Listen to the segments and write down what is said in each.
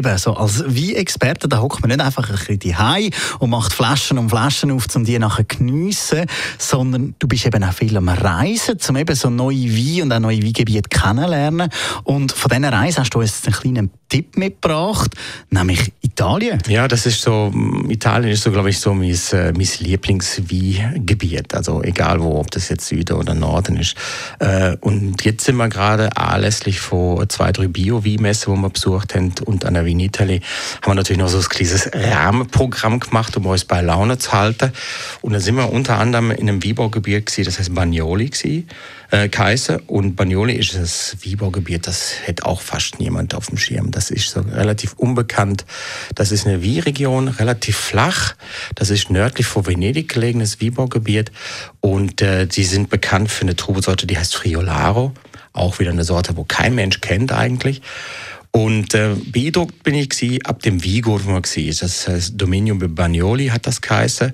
Eben, so als Wein-Experte, da hockt man nicht einfach ein bisschen Hai und macht Flaschen um Flaschen auf, um die nachher geniessen, sondern du bist eben auch viel am Reisen, um eben so neue Weine und auch neue Weingebiete kennenlernen. Und von diesen Reisen hast du uns einen kleinen Tipp mitgebracht, nämlich Italien. Ja, das ist so, Italien ist so, glaube ich, so mein, äh, mein Lieblingsweingebiet. Also egal wo, ob das jetzt Süden oder Norden ist. Äh, und jetzt sind wir gerade anlässlich von zwei, drei Bio-Weinmessen, die wir besucht haben, und an der Wien Italy, haben wir natürlich noch so ein kleines Rahmenprogramm gemacht, um uns bei Laune zu halten. Und da sind wir unter anderem in einem gewesen, das heißt Bagnoli gewesen, äh, Kaiser. Und Bagnoli ist das Weinbaugebiet, das hätte auch fast niemand auf dem Schirm. Das ist so relativ unbekannt. Das ist eine Weinregion, relativ flach. Das ist nördlich vor Venedig gelegenes Weinbaugebiet. Und äh, sie sind bekannt für eine Trubesorte, die heißt Friolaro. Auch wieder eine Sorte, wo kein Mensch kennt eigentlich. Und äh, beeindruckt bin ich gewesen, ab dem Vigo, wo man war. Das heißt, Dominium Bagnoli hat das geheißen.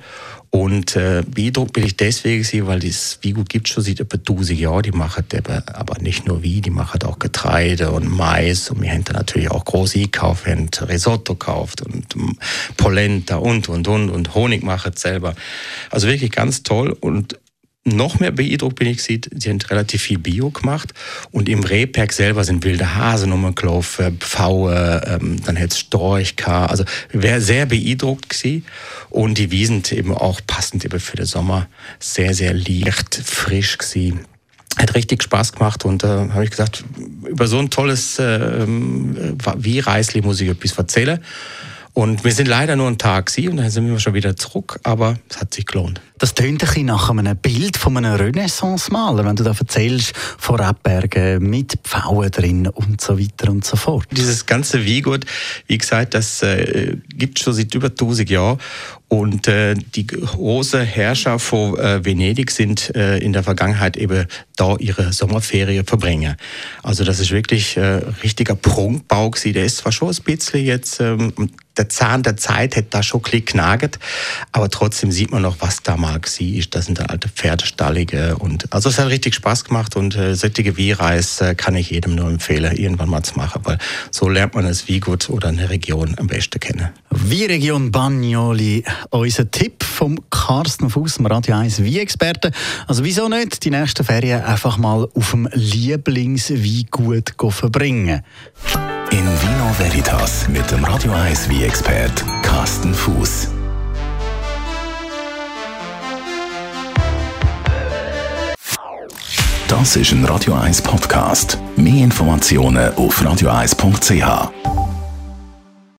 Und äh, beeindruckt bin ich deswegen gewesen, weil das Vigo gibt schon seit etwa 1000 Jahren. Die machen aber nicht nur Wein, die machen auch Getreide und Mais. Und wir haben da natürlich auch große gekauft, wir haben Risotto gekauft und Polenta und, und, und, und Honig machen selber. Also wirklich ganz toll. Und noch mehr beeindruckt bin ich gesehen, sie haben relativ viel Bio gemacht und im Rehberg selber sind wilde Hasen rumgelaufen, Pfaue, ähm, dann es Storch also wäre sehr beeindruckt gewesen. und die Wiesen eben auch passend eben für den Sommer sehr, sehr leicht, frisch gewesen. Hat richtig Spaß gemacht und äh, habe ich gesagt, über so ein tolles äh, wie Reisli muss ich etwas erzählen. Und wir sind leider nur einen Tag sie und dann sind wir schon wieder zurück, aber es hat sich gelohnt. Das tönt ein bisschen nach einem Bild von einem Renaissance-Maler, wenn du da erzählst von Rebbergen mit Pfauen drin und so weiter und so fort. Dieses ganze Wiegut, wie gesagt, das äh, gibt schon seit über 1000 Jahren und äh, die große Herrscher von äh, Venedig sind äh, in der Vergangenheit eben da ihre Sommerferien verbringen. Also das ist wirklich äh, richtiger Prunkbau gewesen. Der ist zwar schon ein bisschen jetzt, ähm, der Zahn der Zeit hätte da schon ein knagert, aber trotzdem sieht man noch, was da mal war. Das sind alte Pferdestallige und also es hat richtig Spaß gemacht und äh, solche Wiereis äh, kann ich jedem nur empfehlen, irgendwann mal zu machen, weil so lernt man es wie gut oder eine Region am besten kennen. Wie Region Bagnoli unser Tipp vom Carsten Fuß, Radio 1 Wie-Experte. Also wieso nicht die nächsten Ferien einfach mal auf dem Lieblingsweingut verbringen? In Vino Veritas mit dem Radio 1 Wie-Expert Carsten Fuß. Das ist ein Radio 1 Podcast. Mehr Informationen auf radio1.ch.